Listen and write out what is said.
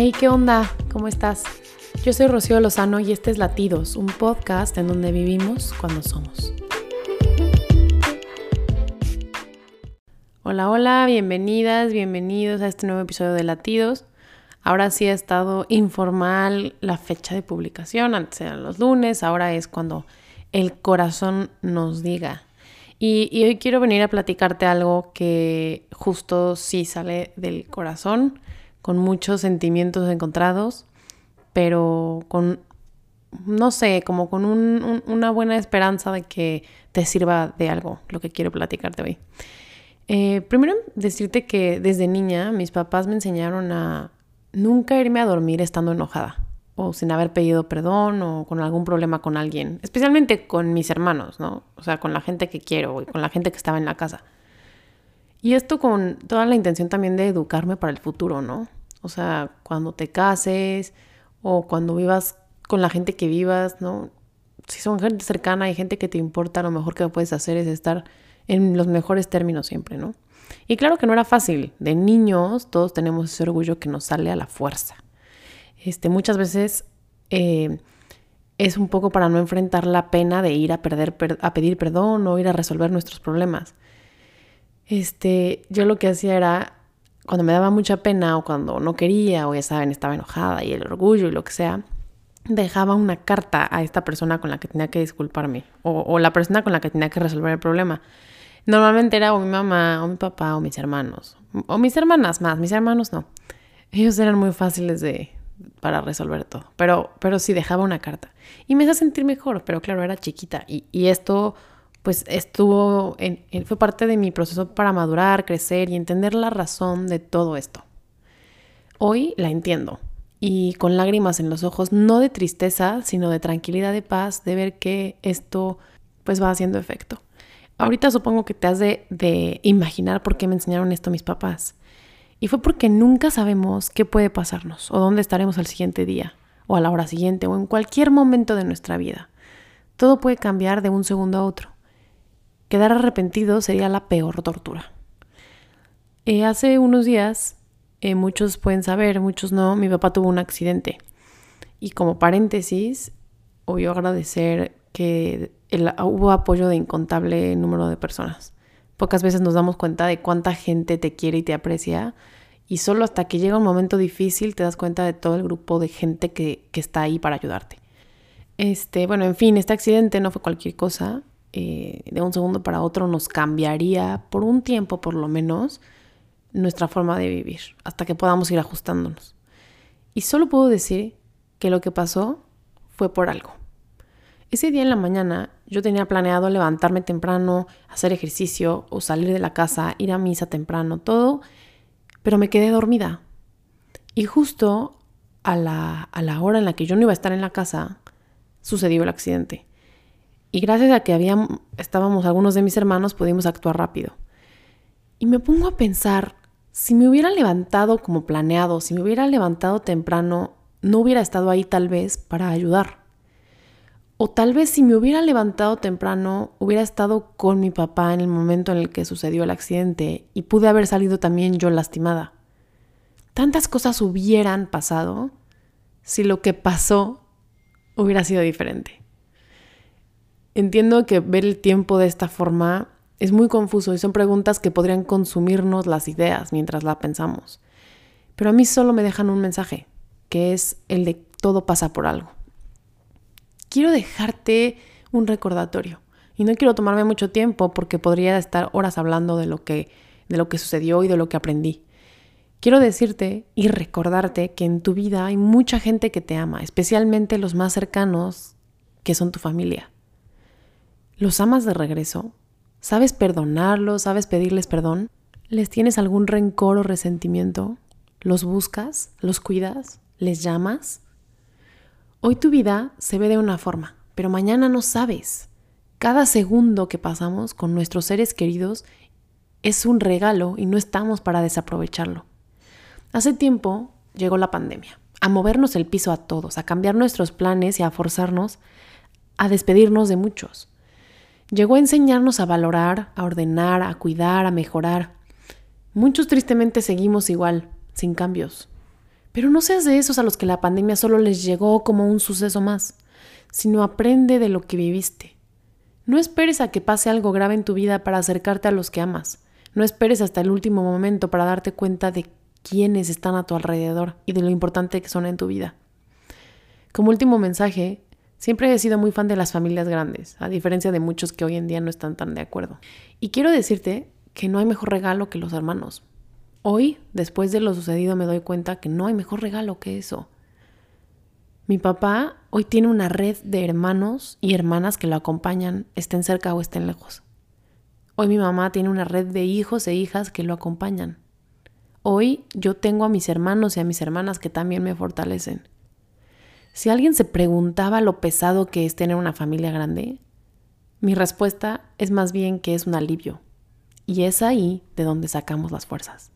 Hey, ¿qué onda? ¿Cómo estás? Yo soy Rocío Lozano y este es Latidos, un podcast en donde vivimos cuando somos. Hola, hola, bienvenidas, bienvenidos a este nuevo episodio de Latidos. Ahora sí ha estado informal la fecha de publicación, antes eran los lunes, ahora es cuando el corazón nos diga. Y, y, hoy quiero venir a platicarte algo que justo sí sale del corazón con muchos sentimientos encontrados, pero con, no sé, como con una buena esperanza de que te sirva de algo lo que quiero platicarte hoy. Eh, primero, decirte que desde niña mis papás me enseñaron a nunca irme a dormir estando enojada o sin haber pedido perdón o con algún problema con alguien, especialmente con mis hermanos, ¿no? O sea, con la gente que quiero y con la gente que estaba en la casa. Y esto con toda la intención también de educarme para el futuro, ¿no? O sea, cuando te cases o cuando vivas con la gente que vivas, ¿no? Si son gente cercana y gente que te importa, lo mejor que puedes hacer es estar en los mejores términos siempre, ¿no? Y claro que no era fácil. De niños todos tenemos ese orgullo que nos sale a la fuerza. Este, muchas veces eh, es un poco para no enfrentar la pena de ir a, perder, a pedir perdón o ir a resolver nuestros problemas. Este, yo lo que hacía era cuando me daba mucha pena o cuando no quería o ya saben, estaba enojada y el orgullo y lo que sea, dejaba una carta a esta persona con la que tenía que disculparme o, la persona con la que tenía que resolver el problema. Normalmente era o mi mamá o mi papá o mis hermanos o mis hermanas más, mis hermanos no. Ellos eran muy fáciles de para resolver todo, pero, pero sí dejaba una carta y me hacía sentir mejor, pero claro, era chiquita y, y esto pues estuvo, en, fue parte de mi proceso para madurar, crecer y entender la razón de todo esto. Hoy la entiendo y con lágrimas en los ojos, no de tristeza, sino de tranquilidad, de paz, de ver que esto pues va haciendo efecto. Ahorita supongo que te has de, de imaginar por qué me enseñaron esto mis papás. Y fue porque nunca sabemos qué puede pasarnos o dónde estaremos al siguiente día o a la hora siguiente o en cualquier momento de nuestra vida. Todo puede cambiar de un segundo a otro. Quedar arrepentido sería la peor tortura. Eh, hace unos días, eh, muchos pueden saber, muchos no, mi papá tuvo un accidente. Y como paréntesis, obvio agradecer que hubo apoyo de incontable número de personas. Pocas veces nos damos cuenta de cuánta gente te quiere y te aprecia. Y solo hasta que llega un momento difícil te das cuenta de todo el grupo de gente que, que está ahí para ayudarte. Este, bueno, en fin, este accidente no fue cualquier cosa. Eh, de un segundo para otro nos cambiaría por un tiempo por lo menos nuestra forma de vivir, hasta que podamos ir ajustándonos. Y solo puedo decir que lo que pasó fue por algo. Ese día en la mañana yo tenía planeado levantarme temprano, hacer ejercicio o salir de la casa, ir a misa temprano, todo, pero me quedé dormida. Y justo a la, a la hora en la que yo no iba a estar en la casa, sucedió el accidente. Y gracias a que habíamos, estábamos algunos de mis hermanos, pudimos actuar rápido. Y me pongo a pensar, si me hubiera levantado como planeado, si me hubiera levantado temprano, no hubiera estado ahí tal vez para ayudar. O tal vez si me hubiera levantado temprano, hubiera estado con mi papá en el momento en el que sucedió el accidente y pude haber salido también yo lastimada. Tantas cosas hubieran pasado si lo que pasó hubiera sido diferente. Entiendo que ver el tiempo de esta forma es muy confuso y son preguntas que podrían consumirnos las ideas mientras la pensamos. Pero a mí solo me dejan un mensaje, que es el de todo pasa por algo. Quiero dejarte un recordatorio y no quiero tomarme mucho tiempo porque podría estar horas hablando de lo que de lo que sucedió y de lo que aprendí. Quiero decirte y recordarte que en tu vida hay mucha gente que te ama, especialmente los más cercanos, que son tu familia. ¿Los amas de regreso? ¿Sabes perdonarlos? ¿Sabes pedirles perdón? ¿Les tienes algún rencor o resentimiento? ¿Los buscas? ¿Los cuidas? ¿Les llamas? Hoy tu vida se ve de una forma, pero mañana no sabes. Cada segundo que pasamos con nuestros seres queridos es un regalo y no estamos para desaprovecharlo. Hace tiempo llegó la pandemia, a movernos el piso a todos, a cambiar nuestros planes y a forzarnos a despedirnos de muchos. Llegó a enseñarnos a valorar, a ordenar, a cuidar, a mejorar. Muchos tristemente seguimos igual, sin cambios. Pero no seas de esos a los que la pandemia solo les llegó como un suceso más, sino aprende de lo que viviste. No esperes a que pase algo grave en tu vida para acercarte a los que amas. No esperes hasta el último momento para darte cuenta de quiénes están a tu alrededor y de lo importante que son en tu vida. Como último mensaje, siempre he sido muy fan de las familias grandes, a diferencia de muchos que hoy en día no están tan de acuerdo. Y quiero decirte que no hay mejor regalo que los hermanos. Hoy, después de lo sucedido, me doy cuenta que no hay mejor regalo que eso. Mi papá hoy tiene una red de hermanos y hermanas que lo acompañan, estén cerca o estén lejos. Hoy mi mamá tiene una red de hijos e hijas que lo acompañan. Hoy yo tengo a mis hermanos y a mis hermanas que también me fortalecen. Si alguien se preguntaba lo pesado que es tener una familia grande, mi respuesta es más bien que es un alivio. Y es ahí de donde sacamos las fuerzas.